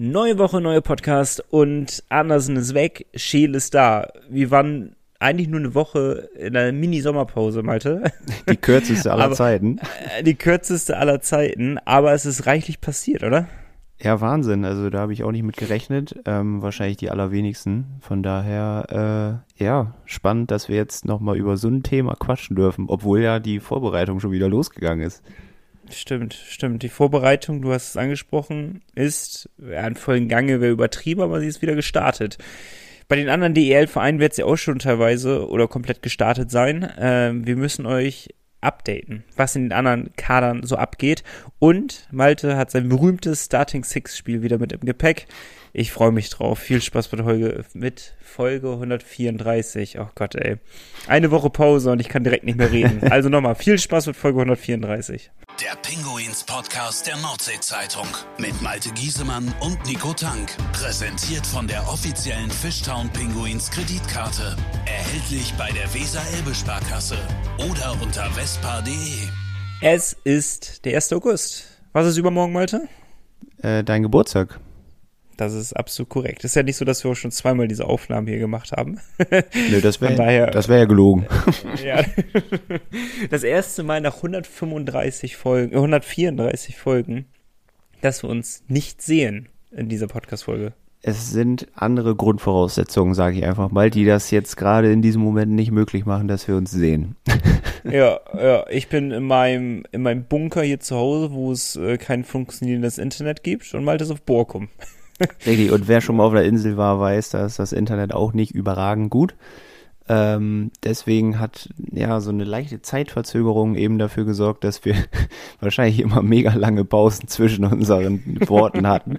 Neue Woche, neuer Podcast und Andersen ist weg, Scheel ist da. Wir waren eigentlich nur eine Woche in einer Mini-Sommerpause, Malte. Die kürzeste aller Aber- Zeiten. Äh, Die kürzeste aller Zeiten, aber es ist reichlich passiert, oder? Ja, Wahnsinn. Also da habe ich auch nicht mit gerechnet. Ähm, wahrscheinlich die allerwenigsten. Von daher, äh, ja, spannend, dass wir jetzt nochmal über so ein Thema quatschen dürfen, obwohl ja die Vorbereitung schon wieder losgegangen ist. Stimmt, stimmt. Die Vorbereitung, du hast es angesprochen, ist ja, in vollen Gange, wäre übertrieben, aber sie ist wieder gestartet. Bei den anderen DEL-Vereinen wird sie auch schon teilweise oder komplett gestartet sein. Ähm, wir müssen euch updaten, was in den anderen Kadern so abgeht. Und Malte hat sein berühmtes Starting Six-Spiel wieder mit im Gepäck. Ich freue mich drauf. Viel Spaß mit Folge, mit Folge 134. Oh Gott, ey. Eine Woche Pause und ich kann direkt nicht mehr reden. Also nochmal, viel Spaß mit Folge 134. Der Pinguins Podcast der Nordsee-Zeitung mit Malte Giesemann und Nico Tank. Präsentiert von der offiziellen Fishtown Pinguins Kreditkarte. Erhältlich bei der Weser-Elbe-Sparkasse oder unter vespa.de. Es ist der 1. August. Was ist übermorgen, Malte? Äh, dein Geburtstag. Das ist absolut korrekt. Ist ja nicht so, dass wir auch schon zweimal diese Aufnahmen hier gemacht haben. Nö, das wäre das ja gelogen. ja. Das erste Mal nach 135 Folgen, äh, 134 Folgen, dass wir uns nicht sehen in dieser Podcast-Folge. Es sind andere Grundvoraussetzungen, sage ich einfach mal, die das jetzt gerade in diesem Moment nicht möglich machen, dass wir uns sehen. Ja, ja, ich bin in meinem, in meinem Bunker hier zu Hause, wo es äh, kein funktionierendes Internet gibt und Malte ist auf Borkum. Richtig, und wer schon mal auf der Insel war, weiß, da ist das Internet auch nicht überragend gut. Ähm, deswegen hat ja so eine leichte Zeitverzögerung eben dafür gesorgt, dass wir wahrscheinlich immer mega lange Pausen zwischen unseren Worten hatten.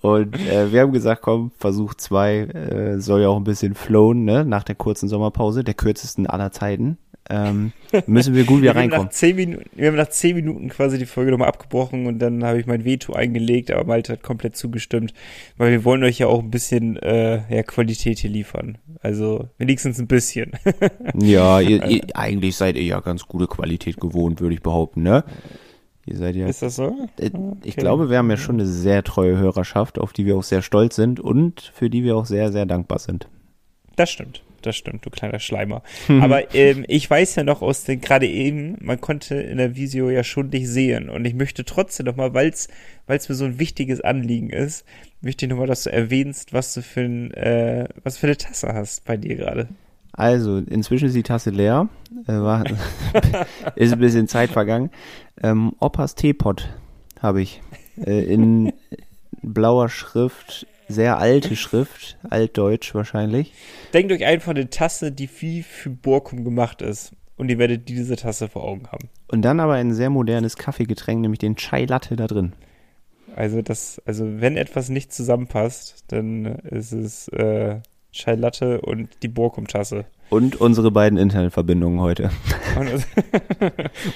Und äh, wir haben gesagt, komm, Versuch zwei äh, soll ja auch ein bisschen flowen, ne? Nach der kurzen Sommerpause, der kürzesten aller Zeiten. Ähm, müssen wir gut wieder wir haben reinkommen. Nach zehn Minuten, wir haben nach zehn Minuten quasi die Folge nochmal abgebrochen und dann habe ich mein Veto eingelegt, aber Malte hat komplett zugestimmt, weil wir wollen euch ja auch ein bisschen äh, ja, Qualität hier liefern. Also wenigstens ein bisschen. Ja, ihr, ihr, eigentlich seid ihr ja ganz gute Qualität gewohnt, würde ich behaupten, ne? Ihr seid ja Ist das so? Äh, Okay. Ich glaube, wir haben ja schon eine sehr treue Hörerschaft, auf die wir auch sehr stolz sind und für die wir auch sehr, sehr dankbar sind. Das stimmt. Das stimmt, du kleiner Schleimer. Aber ähm, ich weiß ja noch aus den, gerade eben, man konnte in der Visio ja schon dich sehen. Und ich möchte trotzdem nochmal, weil es mir so ein wichtiges Anliegen ist, möchte ich nochmal, dass du erwähnst, was du für, ein, äh, was für eine Tasse hast bei dir gerade. Also, inzwischen ist die Tasse leer. Äh, war, ist ein bisschen Zeit vergangen. Ähm, Opas Teepot habe ich. Äh, in blauer Schrift, sehr alte Schrift, altdeutsch wahrscheinlich. Denkt euch einfach eine Tasse, die wie für Borkum gemacht ist. Und ihr werdet diese Tasse vor Augen haben. Und dann aber ein sehr modernes Kaffeegetränk, nämlich den Chai Latte da drin. Also das, also wenn etwas nicht zusammenpasst, dann ist es äh, Chai Latte und die Borkum-Tasse. Und unsere beiden Internetverbindungen heute.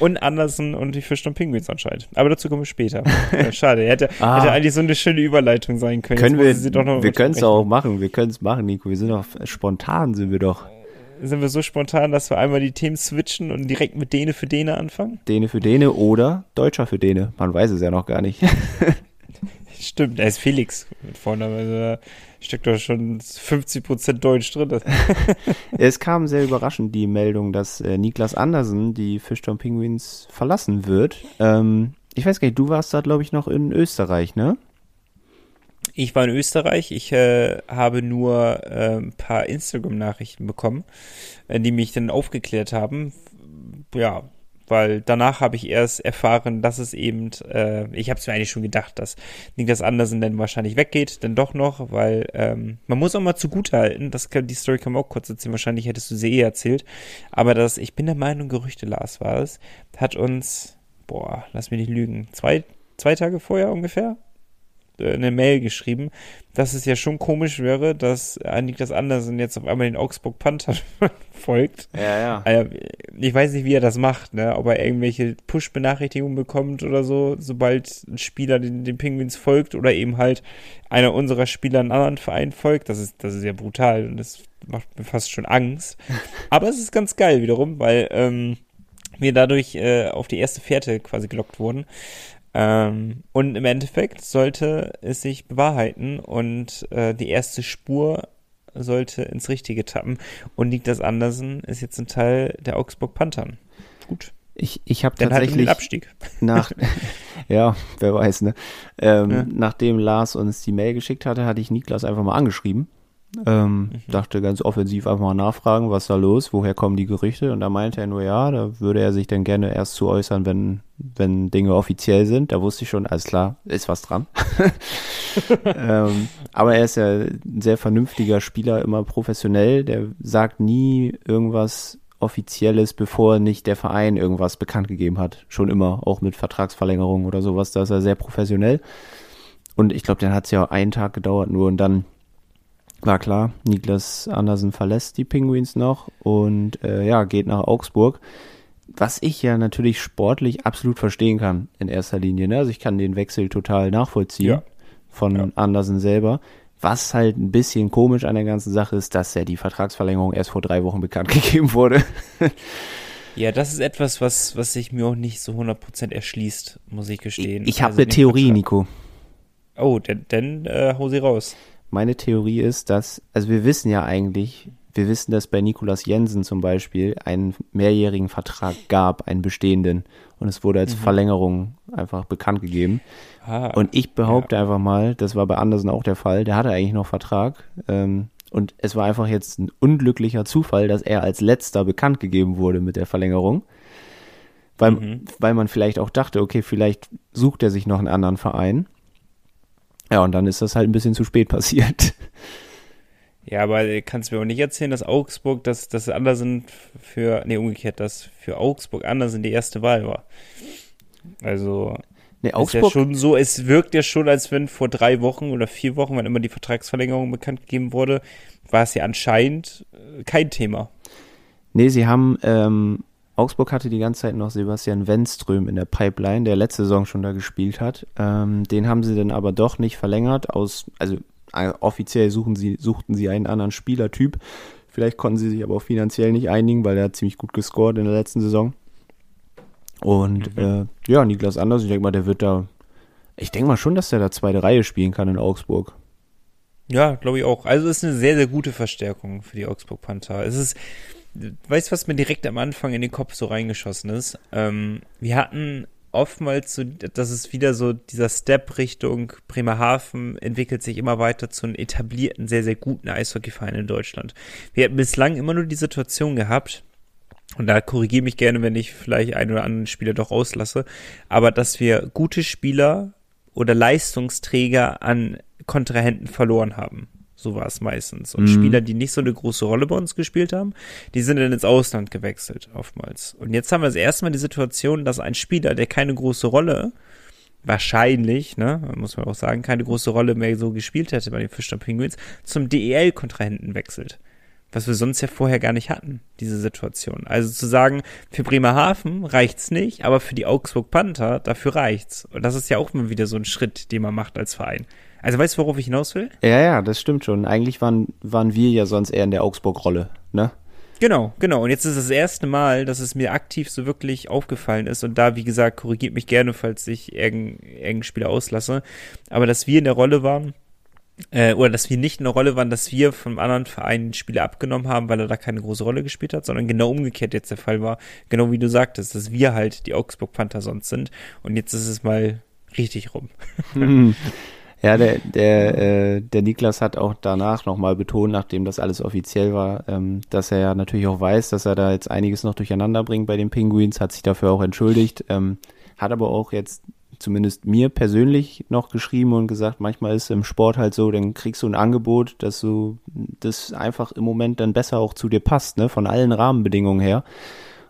Und, Andersen und die Fisch und Pinguins anscheinend. Aber dazu kommen wir später. Ja, schade, hätte, Ah. hätte eigentlich so eine schöne Überleitung sein können. Können Jetzt wir, wir können es auch machen, wir können es machen, Nico. Wir sind doch spontan, sind wir doch. Sind wir so spontan, dass wir einmal die Themen switchen und direkt mit Dene für Dene anfangen? Däne für Däne oder Deutscher für Däne. Man weiß es ja noch gar nicht. Stimmt, er ist Felix mit Vornamen. Also steckt doch schon 50% Deutsch drin. es kam sehr überraschend die Meldung, dass äh, Niklas Andersen die Fischtown Penguins verlassen wird. Ähm, ich weiß gar nicht, du warst da, glaube ich, noch in Österreich, ne? Ich war in Österreich. Ich äh, habe nur äh, ein paar Instagram-Nachrichten bekommen, äh, die mich dann aufgeklärt haben. Ja, weil danach habe ich erst erfahren, dass es eben, äh, ich habe es mir eigentlich schon gedacht, dass Niklas Andersen dann wahrscheinlich weggeht, dann doch noch, weil ähm, man muss auch mal zugutehalten, das kann, die Story kann man auch kurz erzählen, wahrscheinlich hättest du sie eh erzählt, aber das, ich bin der Meinung, Gerüchte Lars war es, hat uns, boah, lass mich nicht lügen, zwei, zwei Tage vorher ungefähr, äh, eine Mail geschrieben, dass es ja schon komisch wäre, dass äh, Niklas Andersen jetzt auf einmal den Augsburg Panther folgt. Ja, ja. Also, ich weiß nicht, wie er das macht, ne? ob er irgendwelche Push-Benachrichtigungen bekommt oder so, sobald ein Spieler den, den Penguins folgt oder eben halt einer unserer Spieler einen anderen Verein folgt. Das ist, das ist ja brutal und das macht mir fast schon Angst. Aber es ist ganz geil wiederum, weil ähm, wir dadurch äh, auf die erste Fährte quasi gelockt wurden. Ähm, und im Endeffekt sollte es sich bewahrheiten und äh, die erste Spur sollte ins Richtige tappen. Und Niklas Andersen ist jetzt ein Teil der Augsburg Panthern. Gut. Ich, ich habe Dann halt tatsächlich den Abstieg. nach, ja, wer weiß, ne? Ähm, Ja. Nachdem Lars uns die Mail geschickt hatte, hatte ich Niklas einfach mal angeschrieben. Ähm, Dachte ganz offensiv einfach mal nachfragen, was da los, woher kommen die Gerüchte? Und da meinte er nur, ja, da würde er sich dann gerne erst zu äußern, wenn, wenn Dinge offiziell sind. Da wusste ich schon, alles klar, ist was dran. ähm, aber er ist ja ein sehr vernünftiger Spieler, immer professionell. Der sagt nie irgendwas Offizielles, bevor nicht der Verein irgendwas bekannt gegeben hat. Schon immer, auch mit Vertragsverlängerungen oder sowas. Da ist er sehr professionell. Und ich glaube, dann hat es ja einen Tag gedauert nur und dann war klar, Niklas Andersen verlässt die Penguins noch und äh, ja, geht nach Augsburg. Was ich ja natürlich sportlich absolut verstehen kann in erster Linie. Ne? Also ich kann den Wechsel total nachvollziehen Ja. von Ja. Andersen selber. Was halt ein bisschen komisch an der ganzen Sache ist, dass ja die Vertragsverlängerung erst vor drei Wochen bekannt gegeben wurde. Ja, das ist etwas, was, was sich mir auch nicht so 100% erschließt, muss ich Ich, gestehen. ich habe Also eine Theorie, Nico. Oh, dann, dann äh, hau sie raus. Meine Theorie ist, dass, also wir wissen ja eigentlich, wir wissen, dass bei Nikolas Jensen zum Beispiel einen mehrjährigen Vertrag gab, einen bestehenden. Und es wurde als Verlängerung einfach bekannt gegeben. Ah, Und ich behaupte einfach mal, das war bei Andersen auch der Fall, der hatte eigentlich noch Vertrag. Ähm, und es war einfach jetzt ein unglücklicher Zufall, dass er als letzter bekannt gegeben wurde mit der Verlängerung. Weil, Mhm. weil man vielleicht auch dachte, okay, vielleicht sucht er sich noch einen anderen Verein. Ja, und dann ist das halt ein bisschen zu spät passiert. Ja, aber du kannst mir auch nicht erzählen, dass Augsburg, dass, dass Andersen für, nee, umgekehrt, dass für Augsburg Andersen die erste Wahl war. Also, Nee, ist ja Augsburg, schon so, es wirkt ja schon, als wenn vor drei Wochen oder vier Wochen, wann immer die Vertragsverlängerung bekannt gegeben wurde, war es ja anscheinend äh, kein Thema. nee, sie haben, ähm, Augsburg hatte die ganze Zeit noch Sebastian Wenström in der Pipeline, der letzte Saison schon da gespielt hat. Ähm, den haben sie dann aber doch nicht verlängert aus, also äh, offiziell suchen sie, suchten sie einen anderen Spielertyp. Vielleicht konnten sie sich aber auch finanziell nicht einigen, weil er hat ziemlich gut gescored in der letzten Saison. Und äh, ja, Niklas Anders, ich denke mal, der wird da, ich denke mal schon, dass der da zweite Reihe spielen kann in Augsburg. Ja, glaube ich auch. Also es ist eine sehr, sehr gute Verstärkung für die Augsburg Panther. Es ist, weißt du, was mir direkt am Anfang in den Kopf so reingeschossen ist? Ähm, wir hatten oftmals so, dass es wieder so dieser Step Richtung Bremerhaven entwickelt sich immer weiter zu einem etablierten, sehr, sehr guten Eishockeyverein in Deutschland. Wir hatten bislang immer nur die Situation gehabt, und da korrigiere mich gerne, wenn ich vielleicht einen oder anderen Spieler doch auslasse, aber dass wir gute Spieler oder Leistungsträger an Kontrahenten verloren haben. So war es meistens. Und Mhm. Spieler, die nicht so eine große Rolle bei uns gespielt haben, die sind dann ins Ausland gewechselt, oftmals. Und jetzt haben wir das erste Mal die Situation, dass ein Spieler, der keine große Rolle, wahrscheinlich, ne, muss man auch sagen, keine große Rolle mehr so gespielt hätte bei den Fischtown Penguins, zum DEL-Kontrahenten wechselt was wir sonst ja vorher gar nicht hatten, diese Situation. Also zu sagen, für Bremerhaven reicht's nicht, aber für die Augsburg Panther, dafür reicht's. Und das ist ja auch mal wieder so ein Schritt, den man macht als Verein. Also weißt du, worauf ich hinaus will? Ja, ja, das stimmt schon. Eigentlich waren, waren wir ja sonst eher in der Augsburg-Rolle, ne? Genau, genau. Und jetzt ist das erste Mal, dass es mir aktiv so wirklich aufgefallen ist. Und da, wie gesagt, korrigiert mich gerne, falls ich irgendeinen irgendeinen Spieler auslasse. Aber dass wir in der Rolle waren, äh, oder dass wir nicht in der Rolle waren, dass wir vom anderen Verein Spieler abgenommen haben, weil er da keine große Rolle gespielt hat, sondern genau umgekehrt jetzt der Fall war, genau wie du sagtest, dass wir halt die Augsburg Panther sonst sind und jetzt ist es mal richtig rum. Ja, der, der, äh, der Niklas hat auch danach nochmal betont, nachdem das alles offiziell war, ähm, dass er ja natürlich auch weiß, dass er da jetzt einiges noch durcheinander bringt bei den Penguins, hat sich dafür auch entschuldigt, ähm, hat aber auch jetzt zumindest mir persönlich noch geschrieben und gesagt, manchmal ist im Sport halt so, dann kriegst du ein Angebot, dass du das einfach im Moment dann besser auch zu dir passt, ne, von allen Rahmenbedingungen her.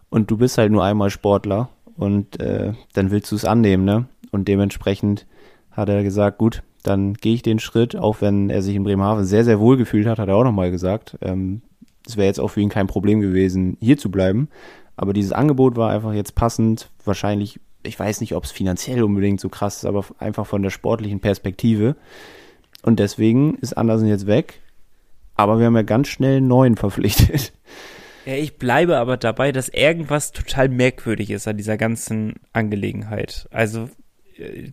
Und du bist halt nur einmal Sportler und äh, dann willst du es annehmen, ne? Und dementsprechend hat er gesagt, gut, dann gehe ich den Schritt, auch wenn er sich in Bremerhaven sehr, sehr wohl gefühlt hat, hat er auch nochmal gesagt. Ähm, es wäre jetzt auch für ihn kein Problem gewesen, hier zu bleiben. Aber dieses Angebot war einfach jetzt passend, wahrscheinlich, ich weiß nicht, ob es finanziell unbedingt so krass ist, aber einfach von der sportlichen Perspektive. Und deswegen ist Andersen jetzt weg. Aber wir haben ja ganz schnell einen neuen verpflichtet. Ja, ich bleibe aber dabei, dass irgendwas total merkwürdig ist an dieser ganzen Angelegenheit. Also äh,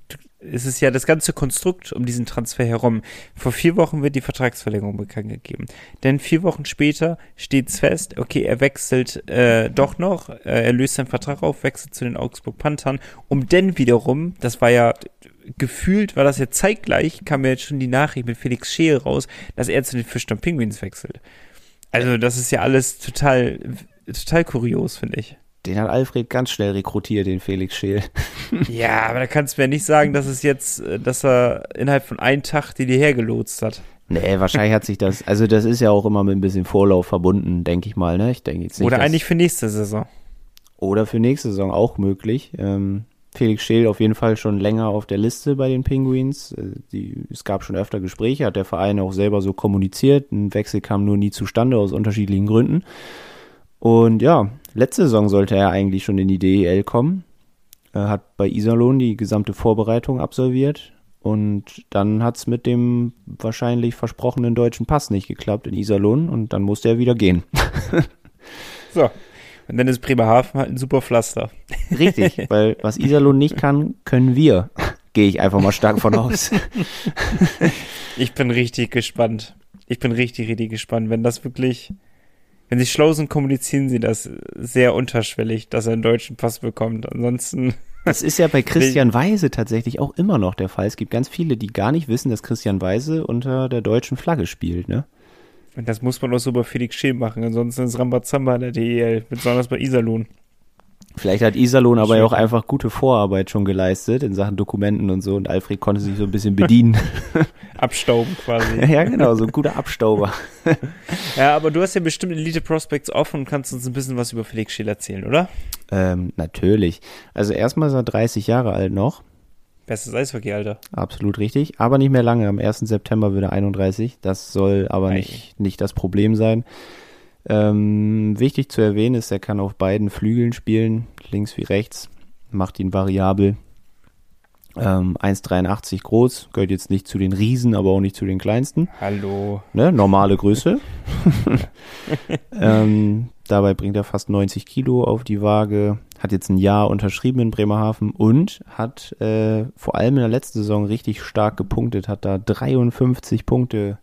es ist ja das ganze Konstrukt um diesen Transfer herum. Vor vier Wochen wird die Vertragsverlängerung bekannt gegeben. Denn vier Wochen später steht's fest, okay, er wechselt äh, doch noch, äh, er löst seinen Vertrag auf, wechselt zu den Augsburg Panthern, um dann wiederum, das war ja gefühlt, war das ja zeitgleich, kam ja jetzt schon die Nachricht mit Felix Scheer raus, dass er zu den Fischtown Penguins wechselt. Also das ist ja alles total, total kurios, finde ich. Den hat Alfred ganz schnell rekrutiert, den Felix Scheel. Ja, aber da kannst du mir nicht sagen, dass es jetzt, äh, dass er innerhalb von einem Tag die hierher gelotst hat. Nee, wahrscheinlich hat sich das, also das ist ja auch immer mit ein bisschen Vorlauf verbunden, denke ich mal, ne? Ich denke jetzt nicht. Oder eigentlich für nächste Saison. Oder für nächste Saison auch möglich. Ähm, Felix Scheel auf jeden Fall schon länger auf der Liste bei den Penguins. Äh, Die, es gab schon öfter Gespräche, hat der Verein auch selber so kommuniziert. Ein Wechsel kam nur nie zustande aus unterschiedlichen Gründen. Und ja, letzte Saison sollte er eigentlich schon in die DEL kommen. Er hat bei Iserlohn die gesamte Vorbereitung absolviert. Und dann hat's mit dem wahrscheinlich versprochenen deutschen Pass nicht geklappt in Iserlohn und dann musste er wieder gehen. So. Und dann ist Bremerhaven halt ein super Pflaster. Richtig, weil was Iserlohn nicht kann, können wir. Gehe ich einfach mal stark von aus. Ich bin richtig gespannt. Ich bin richtig, richtig gespannt. Wenn das wirklich, wenn sie schlau sind, kommunizieren sie das sehr unterschwellig, dass er einen deutschen Pass bekommt. Ansonsten, Das ist ja bei Christian Weise tatsächlich auch immer noch der Fall. Es gibt ganz viele, die gar nicht wissen, dass Christian Weise unter der deutschen Flagge spielt, ne? und das muss man auch so bei Felix Scheel machen. Ansonsten ist Rambazamba in der DEL, besonders bei Iserlohn. Vielleicht hat Iserlohn aber ja auch einfach gute Vorarbeit schon geleistet in Sachen Dokumenten und so und Alfred konnte sich so ein bisschen bedienen. Abstauben quasi. ja, genau, so ein guter Abstauber. ja, aber du hast ja bestimmt Elite Prospects offen und kannst uns ein bisschen was über Felix Scheel erzählen, oder? Ähm, natürlich. Also erstmal ist er 30 Jahre alt noch. Bestes Eishockey, Alter. Absolut richtig. Aber nicht mehr lange. Am 1. September wird er 31. Das soll aber nicht, nicht das Problem sein. Ähm, wichtig zu erwähnen ist, er kann auf beiden Flügeln spielen, links wie rechts. Macht ihn variabel. Ähm, 1,83 groß, gehört jetzt nicht zu den Riesen, aber auch nicht zu den kleinsten. Hallo. Ne? Normale Größe. ähm, dabei bringt er fast 90 Kilo auf die Waage, hat jetzt ein Jahr unterschrieben in Bremerhaven und hat äh, vor allem in der letzten Saison richtig stark gepunktet, hat da 53 Punkte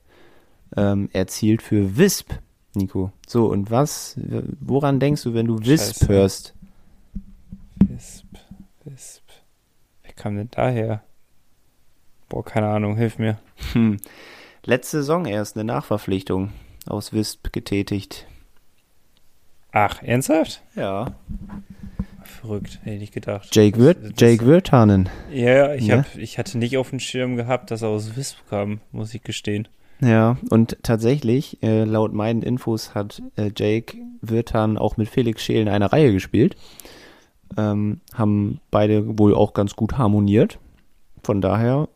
ähm, erzielt für Wisp, Nico. So, und was, woran denkst du, wenn du Wisp Scheiße. hörst? Wisp, Wisp. Wer kam denn daher? Boah, keine Ahnung, hilf mir. Hm. Letzte Saison erst eine Nachverpflichtung aus Wisp getätigt. Ach, ernsthaft? Ja. Verrückt, hätte ich nicht gedacht. Jake, Das- Wir das- Jake Wirtanen. Ja, ich, Ne? hab, ich hatte nicht auf dem Schirm gehabt, dass er aus Wisp kam, muss ich gestehen. Ja, und tatsächlich, äh, laut meinen Infos hat äh, Jake Wirtan auch mit Felix Scheel in einer Reihe gespielt. Ähm, haben beide wohl auch ganz gut harmoniert. Von daher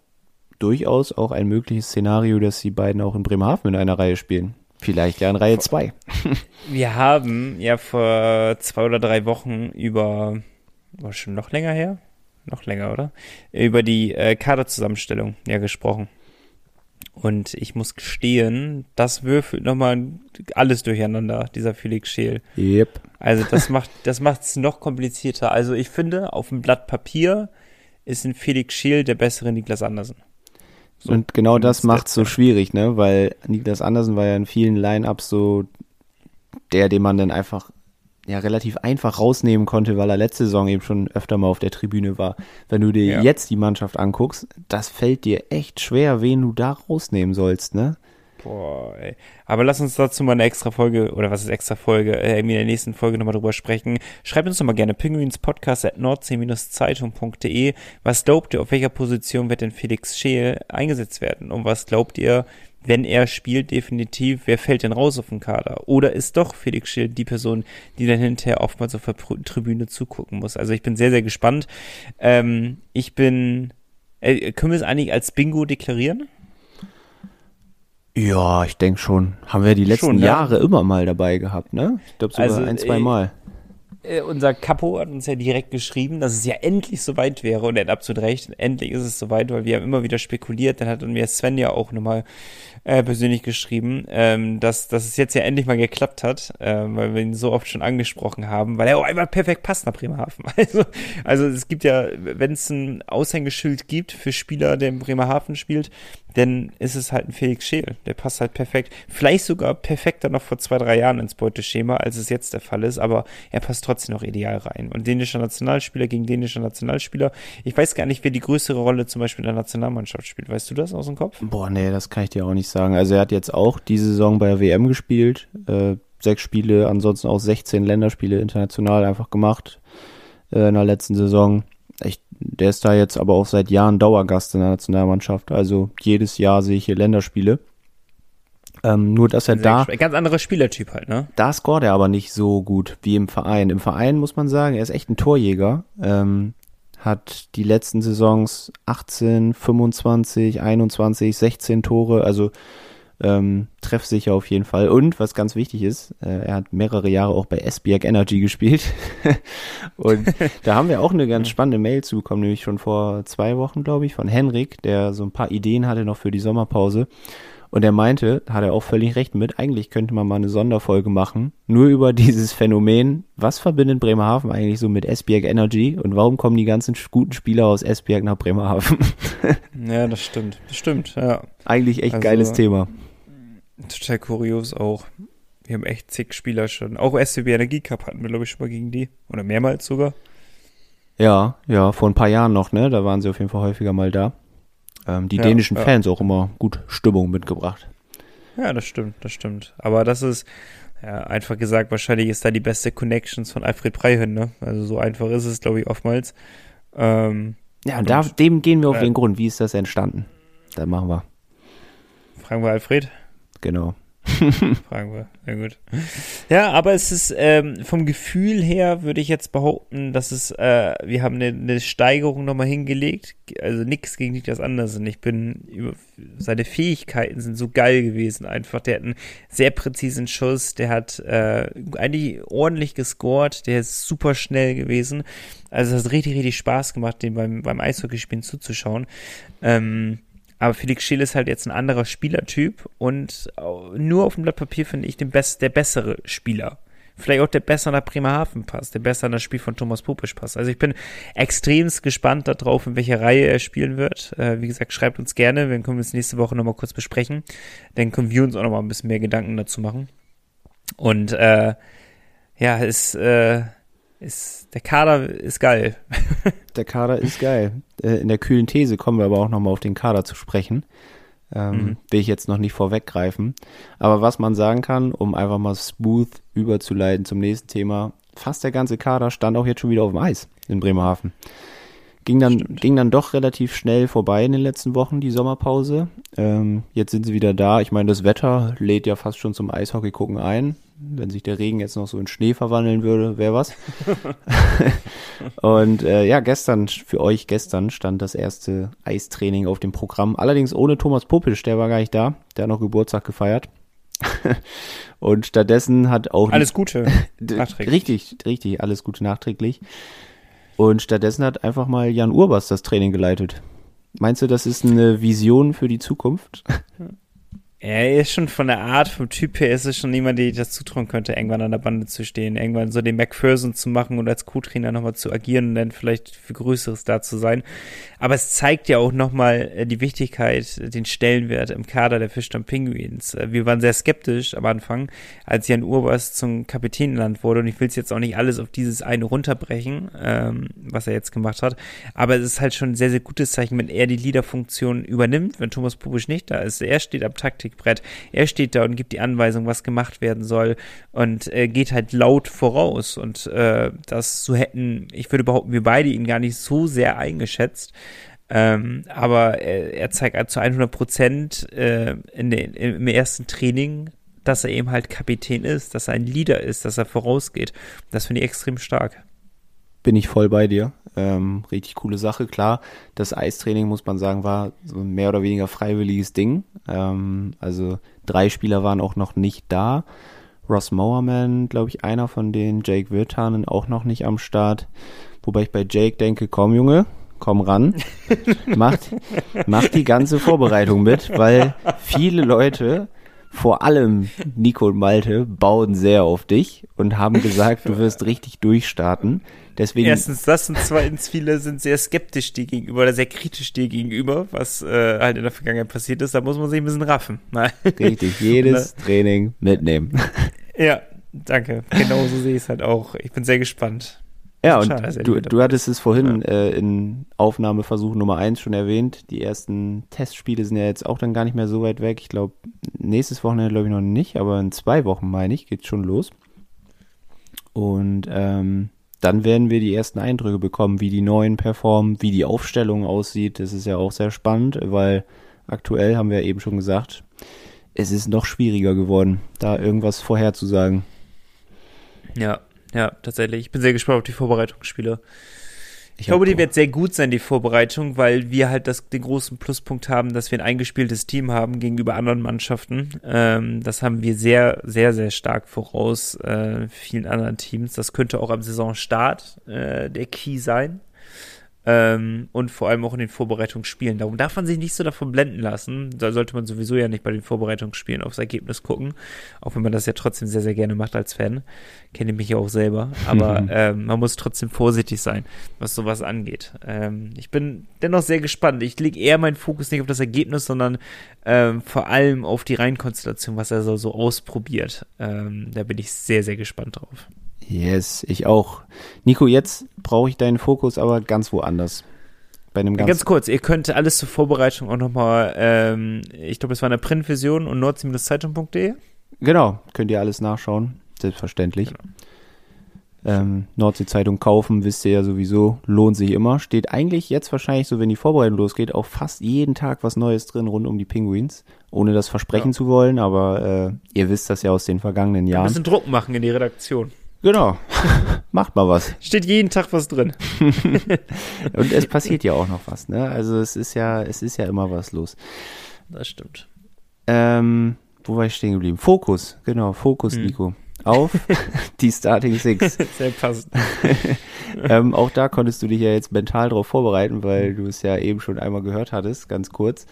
durchaus auch ein mögliches Szenario, dass die beiden auch in Bremerhaven in einer Reihe spielen. Vielleicht ja in Reihe 2. Wir haben ja vor zwei oder drei Wochen über, war schon noch länger her? Noch länger, oder? Über die äh, Kaderzusammenstellung ja gesprochen. Und ich muss gestehen, das würfelt nochmal alles durcheinander, dieser Felix Scheel. Yep. Also das macht das macht's noch komplizierter. Also ich finde, auf dem Blatt Papier ist ein Felix Scheel der bessere Niklas Andersen. So, und genau das zumindest macht so schwierig, ne? Weil Niklas Andersen war ja in vielen Line-Ups so der, den man dann einfach ja relativ einfach rausnehmen konnte, weil er letzte Saison eben schon öfter mal auf der Tribüne war. Wenn du dir Ja. jetzt die Mannschaft anguckst, das fällt dir echt schwer, wen du da rausnehmen sollst, ne? Boah, ey. Aber lass uns dazu mal eine extra Folge, oder was ist extra Folge, äh, irgendwie in der nächsten Folge nochmal drüber sprechen. Schreibt uns doch mal gerne pinguinspodcast at nordsee-zeitung.de. Was glaubt ihr, auf welcher Position wird denn Felix Scheel eingesetzt werden? Und was glaubt ihr, wenn er spielt, definitiv, wer fällt denn raus auf den Kader? Oder ist doch Felix Scheel die Person, die dann hinterher oftmals auf der Tribüne zugucken muss? Also ich bin sehr, sehr gespannt. Ähm, ich bin, äh, können wir es eigentlich als Bingo deklarieren? Ja, ich denke schon. Haben wir die letzten Schon, ne? Jahre immer mal dabei gehabt, ne? Ich glaube sogar Also, ein, zwei äh, Mal. Äh, unser Capo hat uns ja direkt geschrieben, dass es ja endlich soweit wäre und er hat absolut recht. Endlich ist es soweit, weil wir haben immer wieder spekuliert. Dann hat mir Sven ja auch nochmal äh, persönlich geschrieben, ähm, dass, dass es jetzt ja endlich mal geklappt hat, äh, weil wir ihn so oft schon angesprochen haben, weil er auch einfach perfekt passt nach Bremerhaven. Also, also es gibt ja, wenn es ein Aushängeschild gibt für Spieler, der in Bremerhaven spielt, dann ist es halt ein Felix Scheel. Der passt halt perfekt. Vielleicht sogar perfekter noch vor zwei, drei Jahren ins Beuteschema, als es jetzt der Fall ist, aber er passt trotzdem noch ideal rein. Und dänischer Nationalspieler gegen dänischer Nationalspieler. Ich weiß gar nicht, wer die größere Rolle zum Beispiel in der Nationalmannschaft spielt. Weißt du das aus dem Kopf? Boah, nee, das kann ich dir auch nicht sagen. Also er hat jetzt auch diese Saison bei der WM gespielt. Äh, sechs Spiele, ansonsten auch 16 Länderspiele international einfach gemacht äh, in der letzten Saison. Ich, der ist da jetzt aber auch seit Jahren Dauergast in der Nationalmannschaft. Also jedes Jahr sehe ich hier Länderspiele. Ähm, nur, dass er da. Ganz anderer Spielertyp halt, ne? Da scoret er aber nicht so gut wie im Verein. Im Verein muss man sagen, er ist echt ein Torjäger. Ähm, hat die letzten Saisons 18, 25, 21, 16 Tore. Also ähm, treffsicher auf jeden Fall. Und was ganz wichtig ist, äh, er hat mehrere Jahre auch bei Esbjerg Energy gespielt. und da haben wir auch eine ganz spannende Mail zugekommen, nämlich schon vor zwei Wochen, glaube ich, von Henrik, der so ein paar Ideen hatte noch für die Sommerpause. Und er meinte, hat er auch völlig recht mit, eigentlich könnte man mal eine Sonderfolge machen, nur über dieses Phänomen, was verbindet Bremerhaven eigentlich so mit Esbjerg Energy und warum kommen die ganzen guten Spieler aus Esbjerg nach Bremerhaven? ja, das stimmt, das stimmt, ja. Eigentlich echt also, geiles Thema. Total kurios auch. Wir haben echt zig Spieler schon. Auch SCB Energie Cup hatten wir, glaube ich, schon mal gegen die. Oder mehrmals sogar. Ja, ja, vor ein paar Jahren noch, ne? Da waren sie auf jeden Fall häufiger mal da. Ähm, die ja, dänischen ja. Fans auch immer gut Stimmung mitgebracht. Ja, das stimmt, das stimmt. Aber das ist, ja, einfach gesagt, wahrscheinlich ist da die beste Connections von Alfred Breihön, ne? Also so einfach ist es, glaube ich, oftmals. Ähm, ja, und da, dem gehen wir auf äh, den Grund. Wie ist das entstanden? Da machen wir. Fragen wir Alfred genau. Fragen wir. Ja, gut. Ja, aber es ist ähm, vom Gefühl her, würde ich jetzt behaupten, dass es, äh, wir haben eine, eine Steigerung nochmal hingelegt. Also nichts gegen das andere. Ich bin seine Fähigkeiten sind so geil gewesen einfach. Der hat einen sehr präzisen Schuss, der hat äh, eigentlich ordentlich gescored, der ist super schnell gewesen. Also es hat richtig, richtig Spaß gemacht, den beim, beim Eishockeyspielen zuzuschauen. Ähm, aber Felix Schill ist halt jetzt ein anderer Spielertyp und nur auf dem Blatt Papier finde ich den best, der bessere Spieler. Vielleicht auch der besser nach Bremerhaven passt, der besser in das Spiel von Thomas Popisch passt. Also ich bin extremst gespannt darauf, in welcher Reihe er spielen wird. Äh, wie gesagt, schreibt uns gerne, wir können es nächste Woche nochmal kurz besprechen. Dann können wir uns auch nochmal ein bisschen mehr Gedanken dazu machen. Und äh, ja, ist, äh, ist der Kader ist geil. der Kader ist geil. Äh, in der kühlen These kommen wir aber auch nochmal auf den Kader zu sprechen. Ähm, mhm. Will ich jetzt noch nicht vorweggreifen. Aber was man sagen kann, um einfach mal smooth überzuleiten zum nächsten Thema, fast der ganze Kader stand auch jetzt schon wieder auf dem Eis in Bremerhaven. Ging dann, ging dann doch relativ schnell vorbei in den letzten Wochen, die Sommerpause. Ähm, jetzt sind sie wieder da. Ich meine, das Wetter lädt ja fast schon zum Eishockey gucken ein. Wenn sich der Regen jetzt noch so in Schnee verwandeln würde, wäre was. und äh, ja, gestern, für euch gestern stand das erste Eistraining auf dem Programm. Allerdings ohne Thomas Popisch, der war gar nicht da. Der hat noch Geburtstag gefeiert. und stattdessen hat auch. Alles Gute. nachträglich. Richtig, richtig, alles Gute nachträglich. Und stattdessen hat einfach mal Jan Urbas das Training geleitet. Meinst du, das ist eine Vision für die Zukunft? Er ist schon von der Art, vom Typ her, ist es schon niemand, der das zutrauen könnte, irgendwann an der Bande zu stehen, irgendwann so den McPherson zu machen und als Co-Trainer nochmal zu agieren und dann vielleicht für Größeres da zu sein. Aber es zeigt ja auch nochmal äh, die Wichtigkeit, den Stellenwert im Kader der Fischdamm Penguins. Äh, wir waren sehr skeptisch am Anfang, als Jan Urbas zum Kapitän genannt wurde und ich will es jetzt auch nicht alles auf dieses eine runterbrechen, ähm, was er jetzt gemacht hat, aber es ist halt schon ein sehr, sehr gutes Zeichen, wenn er die Leaderfunktion übernimmt, wenn Thomas Pubisch nicht da ist. Er steht am Taktik Trickbrett. Er steht da und gibt die Anweisung, was gemacht werden soll und äh, geht halt laut voraus. Und äh, das so hätten, ich würde behaupten, wir beide ihn gar nicht so sehr eingeschätzt. Ähm, aber er, er zeigt halt zu 100 Prozent äh, in den, im ersten Training, dass er eben halt Kapitän ist, dass er ein Leader ist, dass er vorausgeht. Das finde ich extrem stark bin ich voll bei dir. Ähm, richtig coole Sache. Klar, das Eistraining, muss man sagen, war so ein mehr oder weniger freiwilliges Ding. Ähm, also drei Spieler waren auch noch nicht da. Ross Mowerman, glaube ich, einer von denen. Jake Wirtanen auch noch nicht am Start. Wobei ich bei Jake denke, komm Junge, komm ran. macht, macht die ganze Vorbereitung mit, weil viele Leute, vor allem Nico und Malte, bauen sehr auf dich und haben gesagt, du wirst richtig durchstarten. Deswegen, Erstens das und zweitens viele sind sehr skeptisch dir gegenüber oder sehr kritisch dir gegenüber, was äh, halt in der Vergangenheit passiert ist. Da muss man sich ein bisschen raffen. Nein. richtig, jedes Training mitnehmen. Ja, danke. Genau so sehe ich es halt auch. Ich bin sehr gespannt. Ja, und Schade, du, du hattest es vorhin äh, in Aufnahmeversuch Nummer eins schon erwähnt. Die ersten Testspiele sind ja jetzt auch dann gar nicht mehr so weit weg. Ich glaube, nächstes Wochenende glaube ich noch nicht, aber in zwei Wochen, meine ich, geht's schon los. Und ähm, dann werden wir die ersten Eindrücke bekommen, wie die neuen performen, wie die Aufstellung aussieht. Das ist ja auch sehr spannend, weil aktuell haben wir eben schon gesagt, es ist noch schwieriger geworden, da irgendwas vorherzusagen. Ja, ja, tatsächlich. Ich bin sehr gespannt auf die Vorbereitungsspiele. Ich glaube, die wird sehr gut sein, die Vorbereitung, weil wir halt das, den großen Pluspunkt haben, dass wir ein eingespieltes Team haben gegenüber anderen Mannschaften. Ähm, das haben wir sehr, sehr, sehr stark voraus äh, vielen anderen Teams. Das könnte auch am Saisonstart äh, der Key sein. Ähm, und vor allem auch in den Vorbereitungsspielen. Darum darf man sich nicht so davon blenden lassen. Da sollte man sowieso ja nicht bei den Vorbereitungsspielen aufs Ergebnis gucken. Auch wenn man das ja trotzdem sehr, sehr gerne macht als Fan. Kenne mich ja auch selber. Aber ähm, man muss trotzdem vorsichtig sein, was sowas angeht. Ähm, ich bin dennoch sehr gespannt. Ich lege eher meinen Fokus nicht auf das Ergebnis, sondern ähm, vor allem auf die Reihenkonstellation, was er so, so ausprobiert. Ähm, da bin ich sehr, sehr gespannt drauf. Yes, ich auch. Nico, jetzt brauche ich deinen Fokus aber ganz woanders. Bei einem ganz, Ganz kurz, ihr könnt alles zur Vorbereitung auch nochmal, ähm, ich glaube, es war eine Printversion und nordsee-zeitung.de. Genau, könnt ihr alles nachschauen. Selbstverständlich. Ähm, Nordsee-Zeitung kaufen, wisst ihr ja sowieso, lohnt sich immer. Steht eigentlich jetzt wahrscheinlich so, wenn die Vorbereitung losgeht, auch fast jeden Tag was Neues drin rund um die Penguins. Ohne das versprechen Ja. zu wollen, aber äh, ihr wisst das ja aus den vergangenen Ein Jahren. bisschen Druck machen in die Redaktion. Genau. Macht mal was. Steht jeden Tag was drin. Und es passiert ja auch noch was, ne? Also es ist ja, es ist ja immer was los. Das stimmt. Ähm, wo war ich stehen geblieben? Fokus, genau, Fokus, Hm. Nico. Auf die Starting Six. Sehr passend. ähm, auch da konntest du dich ja jetzt mental drauf vorbereiten, weil du es ja eben schon einmal gehört hattest, ganz kurz.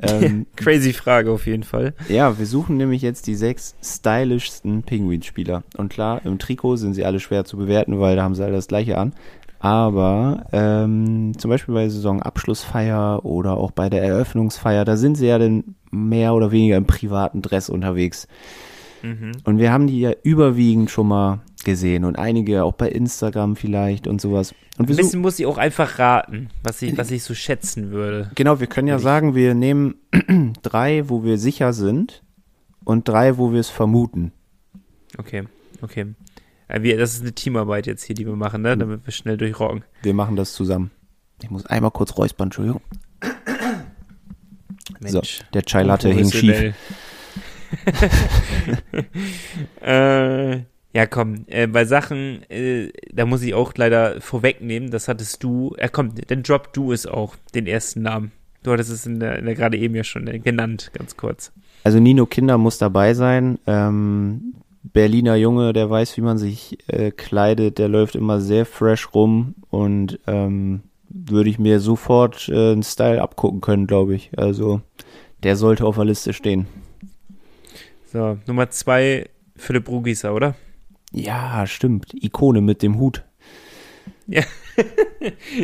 Ähm, Crazy Frage auf jeden Fall. ja, wir suchen nämlich jetzt die sechs stylischsten Penguin-Spieler. Und klar, im Trikot sind sie alle schwer zu bewerten, weil da haben sie alle das gleiche an. Aber ähm, zum Beispiel bei Saisonabschlussfeier oder auch bei der Eröffnungsfeier, da sind sie ja dann mehr oder weniger im privaten Dress unterwegs. Mhm. Und wir haben die ja überwiegend schon mal gesehen und einige auch bei Instagram vielleicht und sowas. Und Ein bisschen muss ich auch einfach raten, was ich, was ich so schätzen würde. genau, wir können ja sagen, wir nehmen drei, wo wir sicher sind und drei, wo wir es vermuten. Okay, okay. Äh, das ist eine Teamarbeit jetzt hier, die wir machen, ne? damit wir schnell durchrocken. Wir machen das zusammen. Ich muss einmal kurz räuspern, Entschuldigung. So, Mensch. der Chai Latte hing schief. äh, ja, komm, äh, bei Sachen, äh, da muss ich auch leider vorwegnehmen, das hattest du, äh, komm, dann drop du es auch, den ersten Namen. Du hattest es in der, der gerade eben ja schon äh, genannt, ganz kurz. Also Nino Kinder muss dabei sein. Ähm, Berliner Junge, der weiß, wie man sich äh, kleidet, der läuft immer sehr fresh rum und ähm, würde ich mir sofort äh, einen Style abgucken können, glaube ich. Also der sollte auf der Liste stehen. So, Nummer zwei, Philipp Rugieser, oder? Ja, stimmt. Ikone mit dem Hut.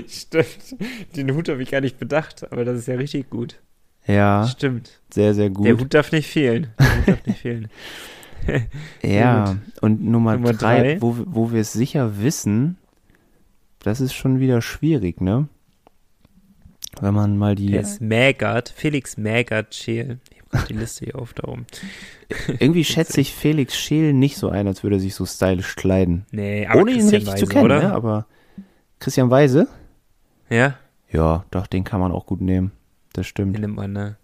Stimmt. Den Hut habe ich gar nicht bedacht, aber das ist ja richtig gut. Ja, Stimmt. sehr, sehr gut. Der Hut darf nicht fehlen. Der Hut darf nicht fehlen. Ja, und Nummer, Nummer drei, drei. wo, wo wir es sicher wissen, das ist schon wieder schwierig, ne? Wenn man mal die. Der ist Magert, Felix Magert Scheel. Die Liste hier auf da oben. Irgendwie schätze ich Felix Scheel nicht so ein, als würde er sich so stylisch kleiden. Nee, aber Ohne ihn Christian richtig Weise, zu kennen, oder? ne? Aber Christian Weise? Ja, Ja, doch, den kann man auch gut nehmen. Das stimmt. den nimmt man, ne?